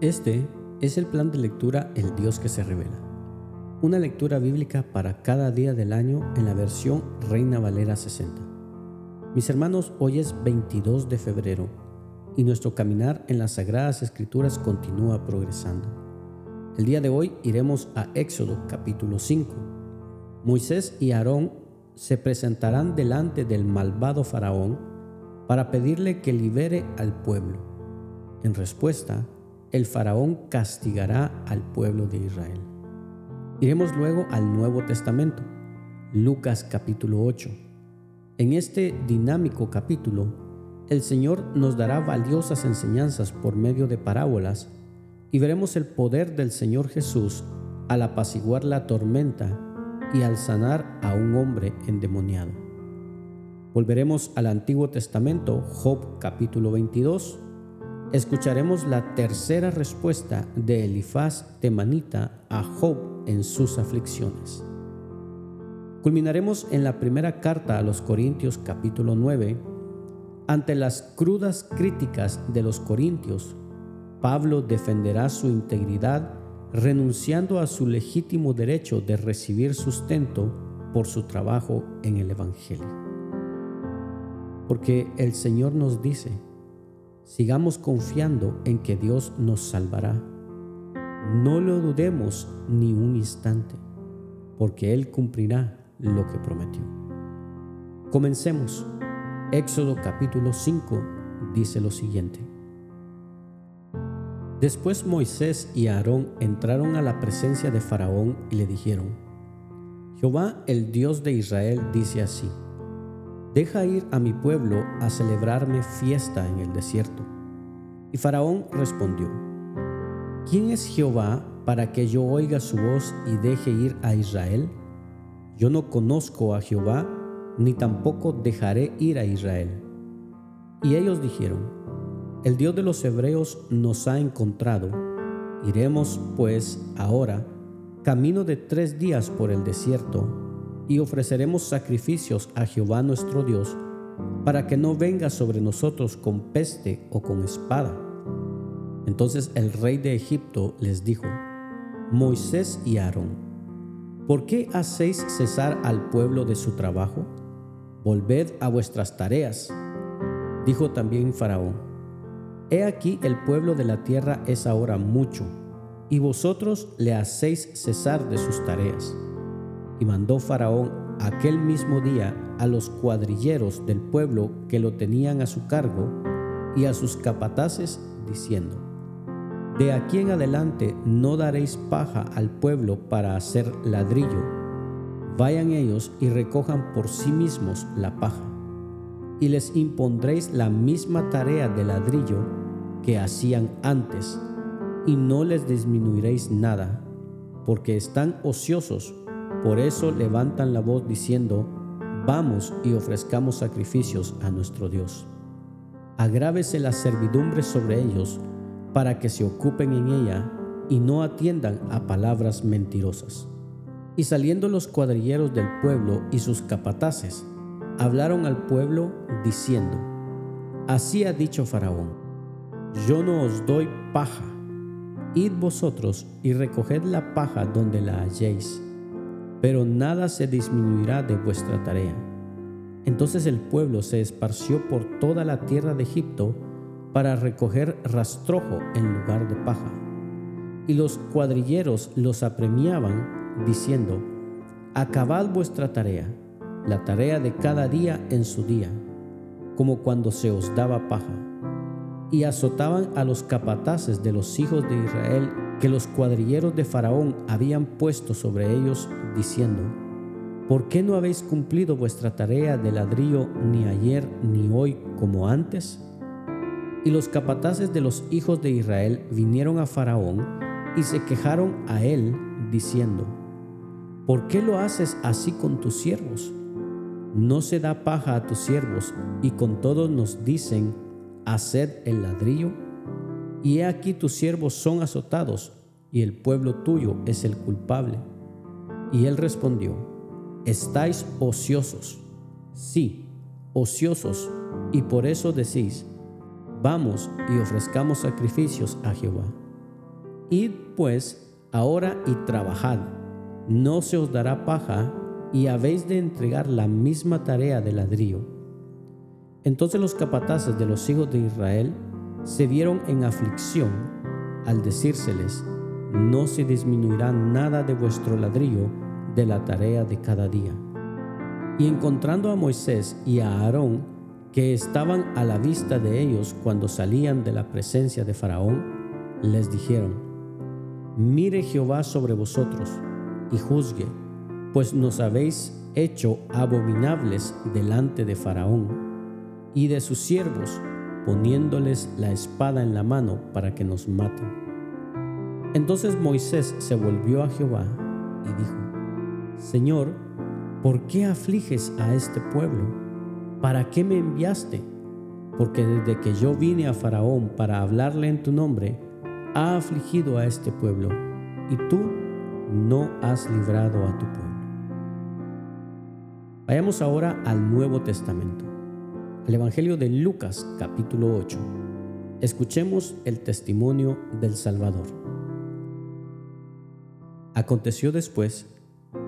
Este es el plan de lectura El Dios que se revela. Una lectura bíblica para cada día del año en la versión Reina Valera 60. Mis hermanos, hoy es 22 de febrero y nuestro caminar en las Sagradas Escrituras continúa progresando. El día de hoy iremos a Éxodo capítulo 5. Moisés y Aarón se presentarán delante del malvado faraón para pedirle que libere al pueblo. En respuesta, el faraón castigará al pueblo de Israel. Iremos luego al Nuevo Testamento, Lucas capítulo 8. En este dinámico capítulo, el Señor nos dará valiosas enseñanzas por medio de parábolas y veremos el poder del Señor Jesús al apaciguar la tormenta y al sanar a un hombre endemoniado. Volveremos al Antiguo Testamento, Job capítulo 22, escucharemos la tercera respuesta de Elifaz temanita a Job en sus aflicciones. Culminaremos en la primera carta a los Corintios capítulo 9. Ante las crudas críticas de los Corintios, Pablo defenderá su integridad renunciando a su legítimo derecho de recibir sustento por su trabajo en el Evangelio. Porque el Señor nos dice, Sigamos confiando en que Dios nos salvará. No lo dudemos ni un instante, porque Él cumplirá lo que prometió. Comencemos. Éxodo capítulo 5 dice lo siguiente. Después Moisés y Aarón entraron a la presencia de Faraón y le dijeron, Jehová el Dios de Israel dice así, Deja ir a mi pueblo a celebrarme fiesta en el desierto. Y Faraón respondió, ¿quién es Jehová para que yo oiga su voz y deje ir a Israel? Yo no conozco a Jehová, ni tampoco dejaré ir a Israel. Y ellos dijeron, el Dios de los hebreos nos ha encontrado. Iremos, pues, ahora, camino de tres días por el desierto, y ofreceremos sacrificios a Jehová nuestro Dios, para que no venga sobre nosotros con peste o con espada. Entonces el rey de Egipto les dijo, Moisés y Aarón, ¿por qué hacéis cesar al pueblo de su trabajo? Volved a vuestras tareas. Dijo también Faraón, He aquí el pueblo de la tierra es ahora mucho, y vosotros le hacéis cesar de sus tareas. Y mandó Faraón aquel mismo día a los cuadrilleros del pueblo que lo tenían a su cargo y a sus capataces, diciendo, De aquí en adelante no daréis paja al pueblo para hacer ladrillo. Vayan ellos y recojan por sí mismos la paja, y les impondréis la misma tarea de ladrillo que hacían antes, y no les disminuiréis nada, porque están ociosos por eso levantan la voz diciendo, vamos y ofrezcamos sacrificios a nuestro Dios. Agrávese la servidumbre sobre ellos para que se ocupen en ella y no atiendan a palabras mentirosas. Y saliendo los cuadrilleros del pueblo y sus capataces, hablaron al pueblo diciendo, Así ha dicho Faraón, yo no os doy paja, id vosotros y recoged la paja donde la halléis pero nada se disminuirá de vuestra tarea. Entonces el pueblo se esparció por toda la tierra de Egipto para recoger rastrojo en lugar de paja. Y los cuadrilleros los apremiaban, diciendo, Acabad vuestra tarea, la tarea de cada día en su día, como cuando se os daba paja. Y azotaban a los capataces de los hijos de Israel que los cuadrilleros de Faraón habían puesto sobre ellos, diciendo, ¿por qué no habéis cumplido vuestra tarea de ladrillo ni ayer ni hoy como antes? Y los capataces de los hijos de Israel vinieron a Faraón y se quejaron a él, diciendo, ¿por qué lo haces así con tus siervos? No se da paja a tus siervos y con todos nos dicen, haced el ladrillo y he aquí tus siervos son azotados, y el pueblo tuyo es el culpable. Y él respondió, estáis ociosos, sí, ociosos, y por eso decís, vamos y ofrezcamos sacrificios a Jehová. Id pues ahora y trabajad, no se os dará paja, y habéis de entregar la misma tarea de ladrillo. Entonces los capataces de los hijos de Israel se vieron en aflicción al decírseles, no se disminuirá nada de vuestro ladrillo de la tarea de cada día. Y encontrando a Moisés y a Aarón, que estaban a la vista de ellos cuando salían de la presencia de Faraón, les dijeron, Mire Jehová sobre vosotros y juzgue, pues nos habéis hecho abominables delante de Faraón y de sus siervos, poniéndoles la espada en la mano para que nos maten. Entonces Moisés se volvió a Jehová y dijo, Señor, ¿por qué afliges a este pueblo? ¿Para qué me enviaste? Porque desde que yo vine a Faraón para hablarle en tu nombre, ha afligido a este pueblo, y tú no has librado a tu pueblo. Vayamos ahora al Nuevo Testamento, al Evangelio de Lucas capítulo 8. Escuchemos el testimonio del Salvador. Aconteció después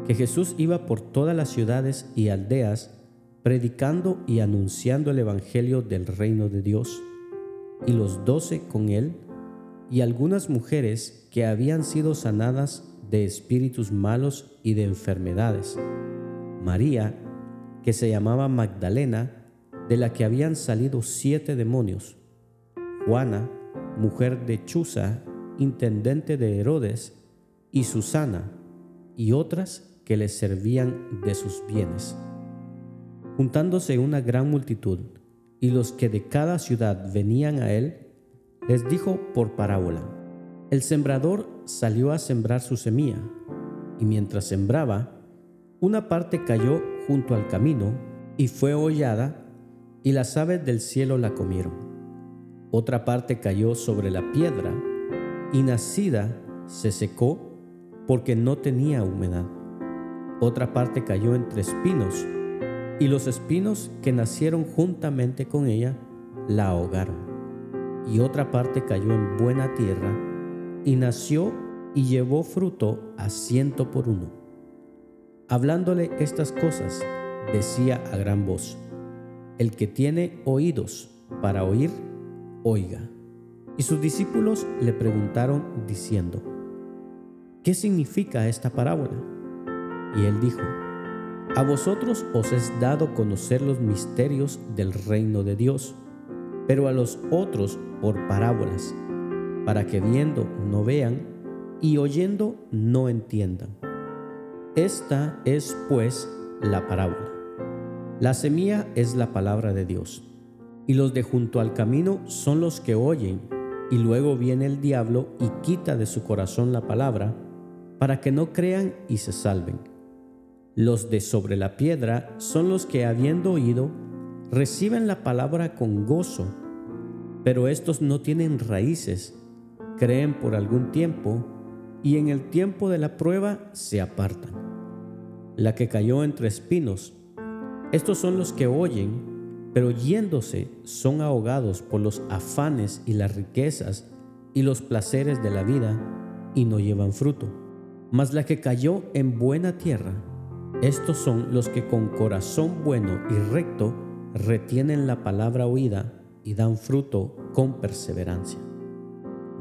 que Jesús iba por todas las ciudades y aldeas predicando y anunciando el Evangelio del reino de Dios, y los doce con él, y algunas mujeres que habían sido sanadas de espíritus malos y de enfermedades. María, que se llamaba Magdalena, de la que habían salido siete demonios. Juana, mujer de Chuza, intendente de Herodes, y Susana, y otras que les servían de sus bienes. Juntándose una gran multitud, y los que de cada ciudad venían a él, les dijo por parábola, el sembrador salió a sembrar su semilla, y mientras sembraba, una parte cayó junto al camino y fue hollada, y las aves del cielo la comieron. Otra parte cayó sobre la piedra, y nacida se secó porque no tenía humedad otra parte cayó entre espinos, y los espinos que nacieron juntamente con ella la ahogaron. Y otra parte cayó en buena tierra, y nació y llevó fruto a ciento por uno. Hablándole estas cosas, decía a gran voz, El que tiene oídos para oír, oiga. Y sus discípulos le preguntaron diciendo, ¿qué significa esta parábola? Y él dijo, A vosotros os es dado conocer los misterios del reino de Dios, pero a los otros por parábolas, para que viendo no vean y oyendo no entiendan. Esta es pues la parábola. La semilla es la palabra de Dios, y los de junto al camino son los que oyen, y luego viene el diablo y quita de su corazón la palabra, para que no crean y se salven. Los de sobre la piedra son los que habiendo oído, reciben la palabra con gozo, pero estos no tienen raíces, creen por algún tiempo y en el tiempo de la prueba se apartan. La que cayó entre espinos, estos son los que oyen, pero yéndose son ahogados por los afanes y las riquezas y los placeres de la vida y no llevan fruto. Mas la que cayó en buena tierra, estos son los que con corazón bueno y recto retienen la palabra oída y dan fruto con perseverancia.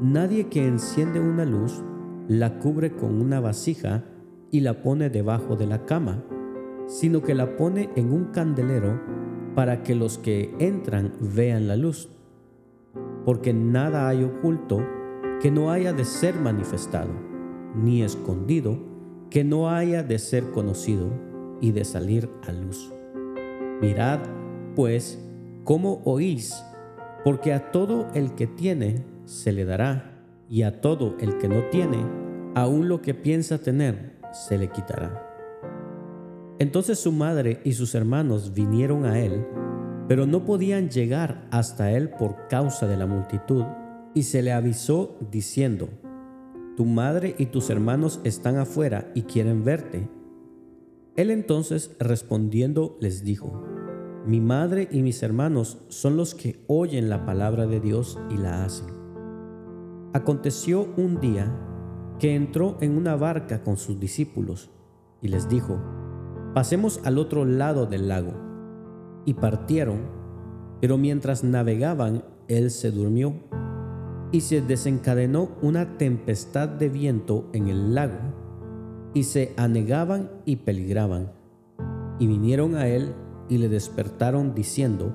Nadie que enciende una luz la cubre con una vasija y la pone debajo de la cama, sino que la pone en un candelero para que los que entran vean la luz. Porque nada hay oculto que no haya de ser manifestado, ni escondido que no haya de ser conocido y de salir a luz. Mirad, pues, cómo oís, porque a todo el que tiene se le dará, y a todo el que no tiene, aun lo que piensa tener, se le quitará. Entonces su madre y sus hermanos vinieron a él, pero no podían llegar hasta él por causa de la multitud, y se le avisó diciendo, tu madre y tus hermanos están afuera y quieren verte. Él entonces respondiendo les dijo, Mi madre y mis hermanos son los que oyen la palabra de Dios y la hacen. Aconteció un día que entró en una barca con sus discípulos y les dijo, pasemos al otro lado del lago. Y partieron, pero mientras navegaban, él se durmió y se desencadenó una tempestad de viento en el lago y se anegaban y peligraban. Y vinieron a él y le despertaron diciendo,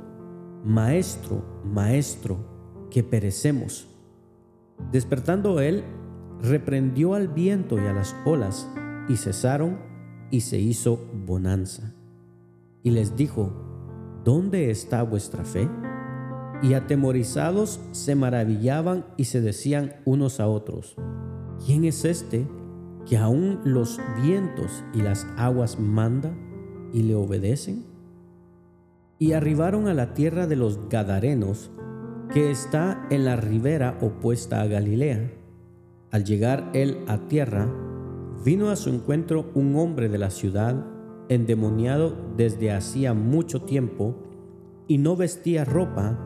Maestro, Maestro, que perecemos. Despertando él, reprendió al viento y a las olas, y cesaron, y se hizo bonanza. Y les dijo, ¿dónde está vuestra fe? Y atemorizados se maravillaban y se decían unos a otros, ¿quién es este que aún los vientos y las aguas manda y le obedecen? Y arribaron a la tierra de los Gadarenos, que está en la ribera opuesta a Galilea. Al llegar él a tierra, vino a su encuentro un hombre de la ciudad, endemoniado desde hacía mucho tiempo, y no vestía ropa,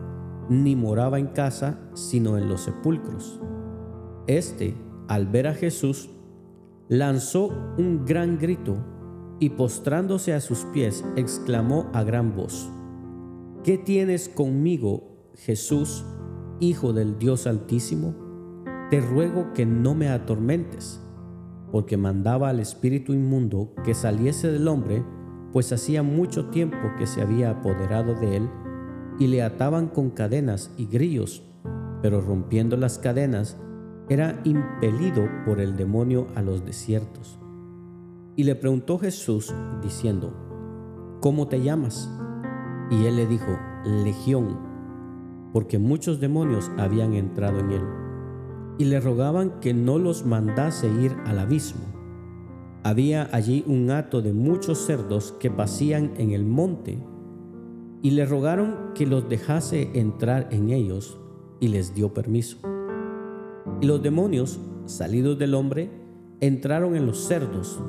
ni moraba en casa, sino en los sepulcros. Este, al ver a Jesús, lanzó un gran grito y postrándose a sus pies, exclamó a gran voz, ¿Qué tienes conmigo, Jesús, Hijo del Dios Altísimo? Te ruego que no me atormentes, porque mandaba al espíritu inmundo que saliese del hombre, pues hacía mucho tiempo que se había apoderado de él, y le ataban con cadenas y grillos, pero rompiendo las cadenas, era impelido por el demonio a los desiertos. Y le preguntó Jesús, diciendo, ¿Cómo te llamas? Y él le dijo, Legión, porque muchos demonios habían entrado en él, y le rogaban que no los mandase ir al abismo. Había allí un hato de muchos cerdos que pasían en el monte, y le rogaron que los dejase entrar en ellos, y les dio permiso. Y los demonios, salidos del hombre, entraron en los cerdos,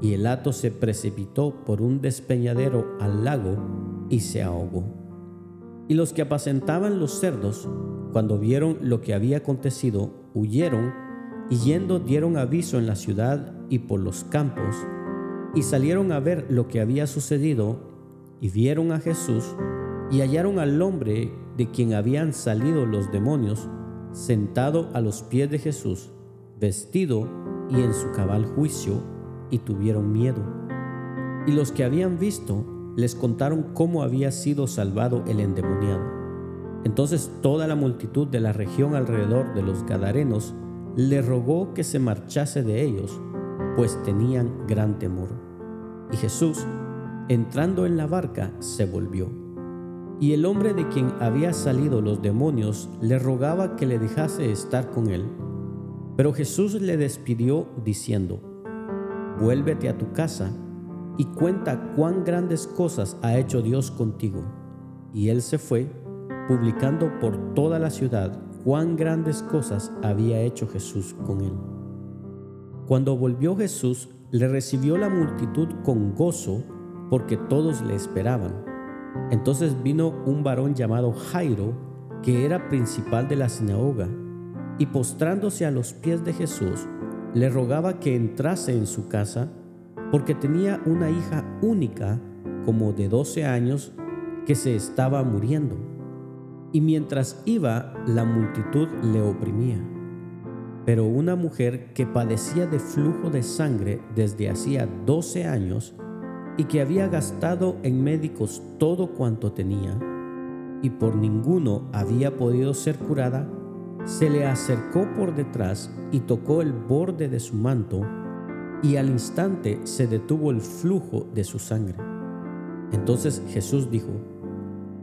y el hato se precipitó por un despeñadero al lago, y se ahogó. Y los que apacentaban los cerdos, cuando vieron lo que había acontecido, huyeron y yendo dieron aviso en la ciudad y por los campos, y salieron a ver lo que había sucedido, y vieron a Jesús, y hallaron al hombre de quien habían salido los demonios, sentado a los pies de Jesús, vestido y en su cabal juicio, y tuvieron miedo. Y los que habían visto les contaron cómo había sido salvado el endemoniado. Entonces toda la multitud de la región alrededor de los Gadarenos le rogó que se marchase de ellos, pues tenían gran temor. Y Jesús, entrando en la barca, se volvió. Y el hombre de quien había salido los demonios le rogaba que le dejase estar con él. Pero Jesús le despidió diciendo, Vuélvete a tu casa y cuenta cuán grandes cosas ha hecho Dios contigo. Y él se fue, publicando por toda la ciudad cuán grandes cosas había hecho Jesús con él. Cuando volvió Jesús, le recibió la multitud con gozo, porque todos le esperaban. Entonces vino un varón llamado Jairo, que era principal de la sinagoga, y postrándose a los pies de Jesús, le rogaba que entrase en su casa, porque tenía una hija única, como de 12 años, que se estaba muriendo. Y mientras iba, la multitud le oprimía. Pero una mujer que padecía de flujo de sangre desde hacía 12 años y que había gastado en médicos todo cuanto tenía, y por ninguno había podido ser curada, se le acercó por detrás y tocó el borde de su manto, y al instante se detuvo el flujo de su sangre. Entonces Jesús dijo,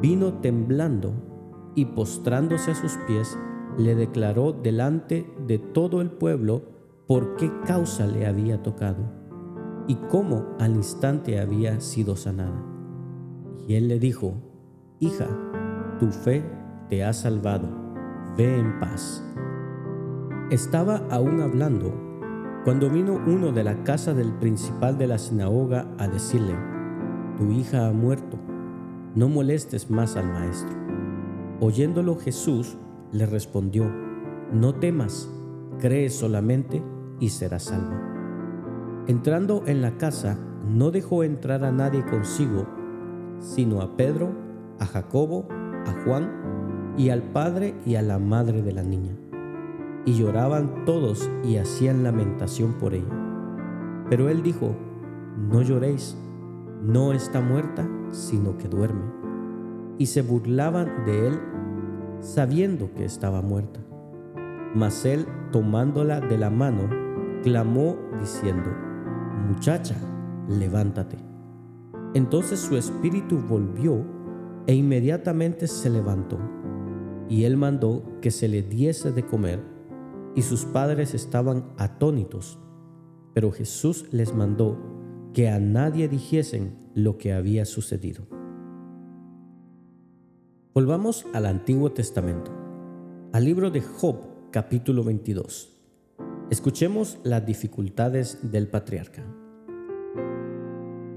vino temblando y postrándose a sus pies, le declaró delante de todo el pueblo por qué causa le había tocado y cómo al instante había sido sanada. Y él le dijo, Hija, tu fe te ha salvado, ve en paz. Estaba aún hablando cuando vino uno de la casa del principal de la sinagoga a decirle, Tu hija ha muerto, no molestes más al maestro. Oyéndolo Jesús le respondió, No temas, cree solamente y serás salva. Entrando en la casa, no dejó entrar a nadie consigo, sino a Pedro, a Jacobo, a Juan y al padre y a la madre de la niña y lloraban todos y hacían lamentación por ella. Pero él dijo, no lloréis, no está muerta, sino que duerme. Y se burlaban de él, sabiendo que estaba muerta. Mas él, tomándola de la mano, clamó diciendo, Muchacha, levántate. Entonces su espíritu volvió e inmediatamente se levantó. Y él mandó que se le diese de comer y sus padres estaban atónitos. Pero Jesús les mandó que a nadie dijesen lo que había sucedido. Volvamos al Antiguo Testamento, al libro de Job capítulo 22. Escuchemos las dificultades del patriarca.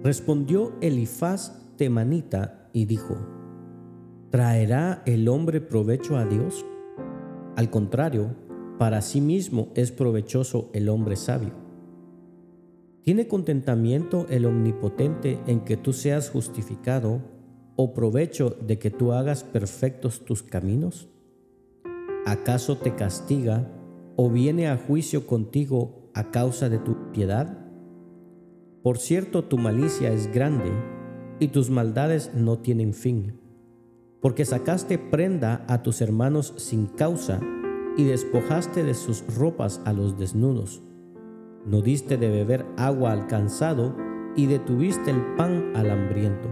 Respondió Elifaz temanita y dijo, ¿traerá el hombre provecho a Dios? Al contrario, para sí mismo es provechoso el hombre sabio. ¿Tiene contentamiento el omnipotente en que tú seas justificado o provecho de que tú hagas perfectos tus caminos? ¿Acaso te castiga o viene a juicio contigo a causa de tu piedad? Por cierto, tu malicia es grande y tus maldades no tienen fin, porque sacaste prenda a tus hermanos sin causa y despojaste de sus ropas a los desnudos. No diste de beber agua al cansado y detuviste el pan al hambriento.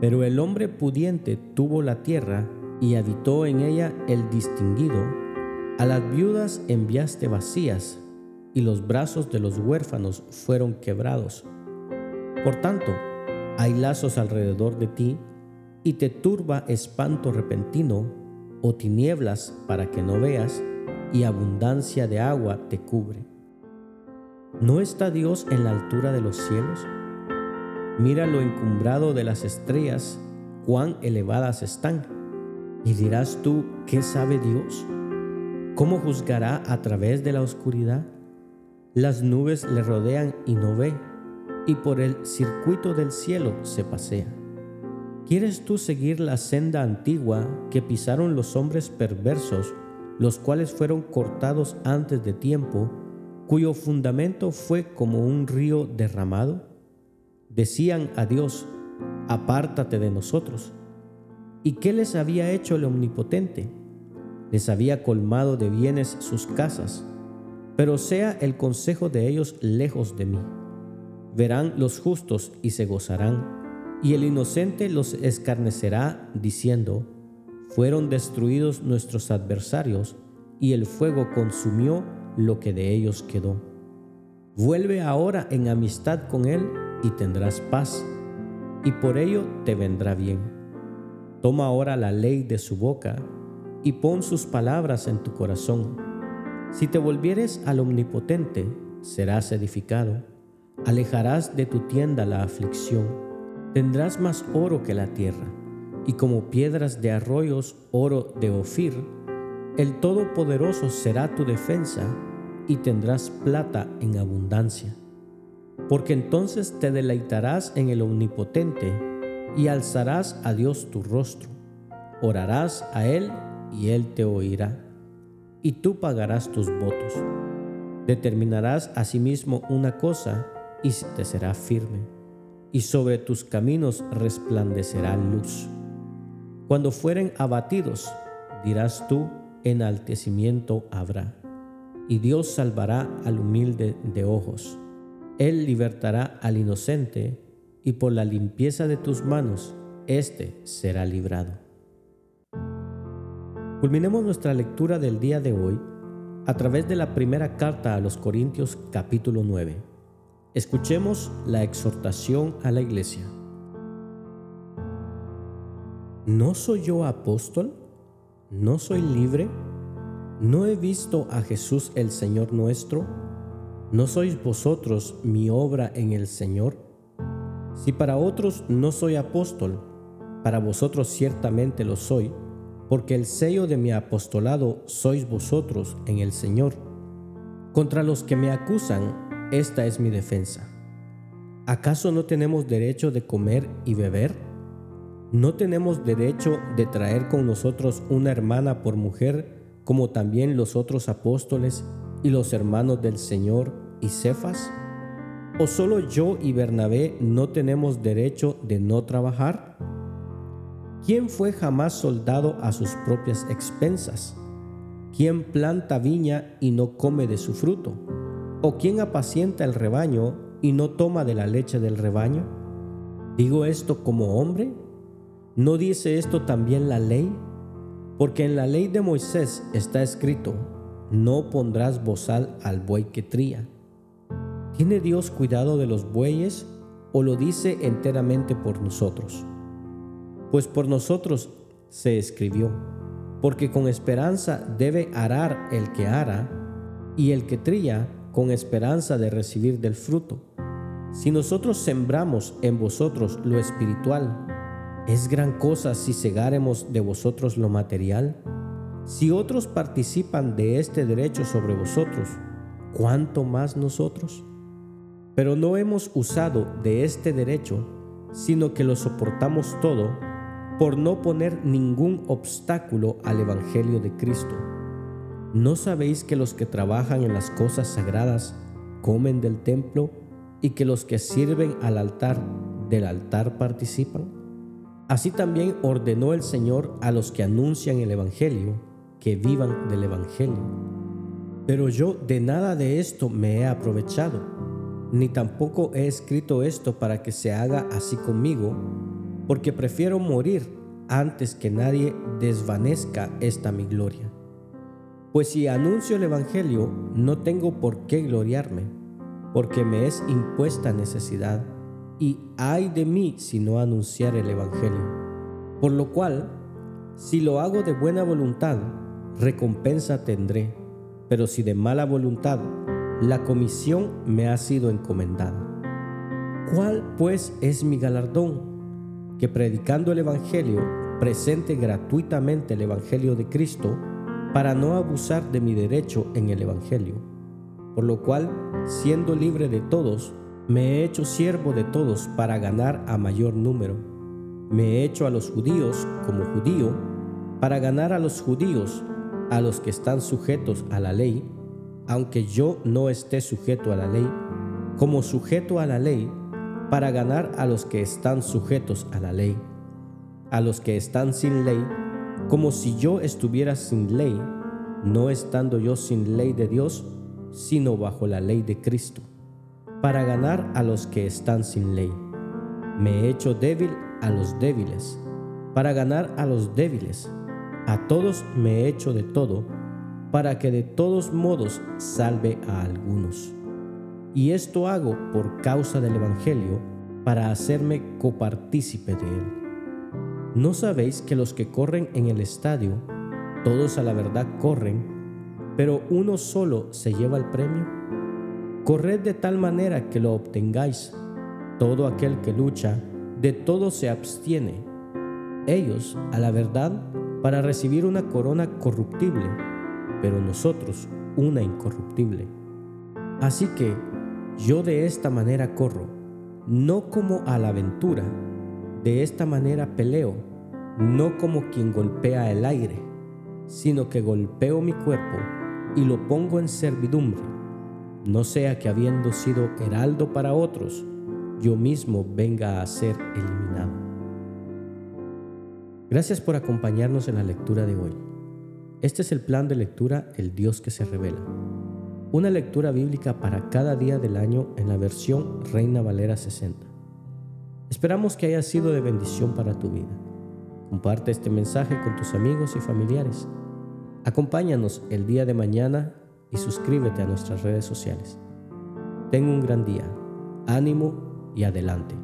Pero el hombre pudiente tuvo la tierra y habitó en ella el distinguido. A las viudas enviaste vacías y los brazos de los huérfanos fueron quebrados. Por tanto, hay lazos alrededor de ti y te turba espanto repentino o tinieblas para que no veas, y abundancia de agua te cubre. ¿No está Dios en la altura de los cielos? Mira lo encumbrado de las estrellas, cuán elevadas están. Y dirás tú, ¿qué sabe Dios? ¿Cómo juzgará a través de la oscuridad? Las nubes le rodean y no ve, y por el circuito del cielo se pasea. ¿Quieres tú seguir la senda antigua que pisaron los hombres perversos, los cuales fueron cortados antes de tiempo, cuyo fundamento fue como un río derramado? Decían a Dios, apártate de nosotros. ¿Y qué les había hecho el Omnipotente? Les había colmado de bienes sus casas, pero sea el consejo de ellos lejos de mí. Verán los justos y se gozarán y el inocente los escarnecerá diciendo, fueron destruidos nuestros adversarios y el fuego consumió lo que de ellos quedó. Vuelve ahora en amistad con Él y tendrás paz, y por ello te vendrá bien. Toma ahora la ley de su boca y pon sus palabras en tu corazón. Si te volvieres al Omnipotente, serás edificado, alejarás de tu tienda la aflicción Tendrás más oro que la tierra, y como piedras de arroyos oro de Ofir, el Todopoderoso será tu defensa, y tendrás plata en abundancia. Porque entonces te deleitarás en el Omnipotente, y alzarás a Dios tu rostro, orarás a Él, y Él te oirá, y tú pagarás tus votos. Determinarás asimismo una cosa, y te será firme y sobre tus caminos resplandecerá luz. Cuando fueren abatidos, dirás tú, enaltecimiento habrá. Y Dios salvará al humilde de ojos. Él libertará al inocente, y por la limpieza de tus manos, éste será librado. Culminemos nuestra lectura del día de hoy a través de la primera carta a los Corintios capítulo 9. Escuchemos la exhortación a la iglesia. ¿No soy yo apóstol? ¿No soy libre? ¿No he visto a Jesús el Señor nuestro? ¿No sois vosotros mi obra en el Señor? Si para otros no soy apóstol, para vosotros ciertamente lo soy, porque el sello de mi apostolado sois vosotros en el Señor. Contra los que me acusan, esta es mi defensa. ¿Acaso no tenemos derecho de comer y beber? ¿No tenemos derecho de traer con nosotros una hermana por mujer, como también los otros apóstoles y los hermanos del Señor y Cefas? ¿O solo yo y Bernabé no tenemos derecho de no trabajar? ¿Quién fue jamás soldado a sus propias expensas? ¿Quién planta viña y no come de su fruto? ¿O quién apacienta el rebaño y no toma de la leche del rebaño? ¿Digo esto como hombre? ¿No dice esto también la ley? Porque en la ley de Moisés está escrito, no pondrás bozal al buey que tría. ¿Tiene Dios cuidado de los bueyes o lo dice enteramente por nosotros? pues por nosotros se escribió, porque con esperanza debe arar el que ara, y el que trilla con esperanza de recibir del fruto. Si nosotros sembramos en vosotros lo espiritual, ¿es gran cosa si cegáremos de vosotros lo material? Si otros participan de este derecho sobre vosotros, ¿cuánto más nosotros? Pero no hemos usado de este derecho, sino que lo soportamos todo por no poner ningún obstáculo al Evangelio de Cristo. ¿No sabéis que los que trabajan en las cosas sagradas comen del templo y que los que sirven al altar del altar participan? Así también ordenó el Señor a los que anuncian el Evangelio que vivan del Evangelio. Pero yo de nada de esto me he aprovechado, ni tampoco he escrito esto para que se haga así conmigo, porque prefiero morir antes que nadie desvanezca esta mi gloria. Pues si anuncio el Evangelio, no tengo por qué gloriarme, porque me es impuesta necesidad, y ay de mí si no anunciar el Evangelio. Por lo cual, si lo hago de buena voluntad, recompensa tendré, pero si de mala voluntad, la comisión me ha sido encomendada. ¿Cuál pues es mi galardón? que predicando el Evangelio presente gratuitamente el Evangelio de Cristo para no abusar de mi derecho en el Evangelio. Por lo cual, siendo libre de todos, me he hecho siervo de todos para ganar a mayor número. Me he hecho a los judíos como judío para ganar a los judíos, a los que están sujetos a la ley, aunque yo no esté sujeto a la ley, como sujeto a la ley para ganar a los que están sujetos a la ley, a los que están sin ley, como si yo estuviera sin ley, no estando yo sin ley de Dios, sino bajo la ley de Cristo, para ganar a los que están sin ley. Me he hecho débil a los débiles, para ganar a los débiles. A todos me he hecho de todo, para que de todos modos salve a algunos. Y esto hago por causa del Evangelio, para hacerme copartícipe de él. ¿No sabéis que los que corren en el estadio, todos a la verdad corren, pero uno solo se lleva el premio? Corred de tal manera que lo obtengáis. Todo aquel que lucha, de todo se abstiene. Ellos, a la verdad, para recibir una corona corruptible, pero nosotros una incorruptible. Así que yo de esta manera corro, no como a la aventura, de esta manera peleo, no como quien golpea el aire, sino que golpeo mi cuerpo y lo pongo en servidumbre, no sea que habiendo sido heraldo para otros, yo mismo venga a ser eliminado. Gracias por acompañarnos en la lectura de hoy. Este es el plan de lectura El Dios que se revela una lectura bíblica para cada día del año en la versión Reina Valera 60. Esperamos que haya sido de bendición para tu vida. Comparte este mensaje con tus amigos y familiares Acompáñanos el día de mañana y suscríbete a nuestras redes sociales. Ten un gran día, ánimo y adelante.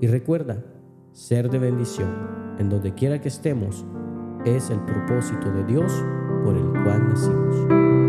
Y recuerda, ser de bendición en donde quiera que estemos es el propósito de Dios por el cual nacimos.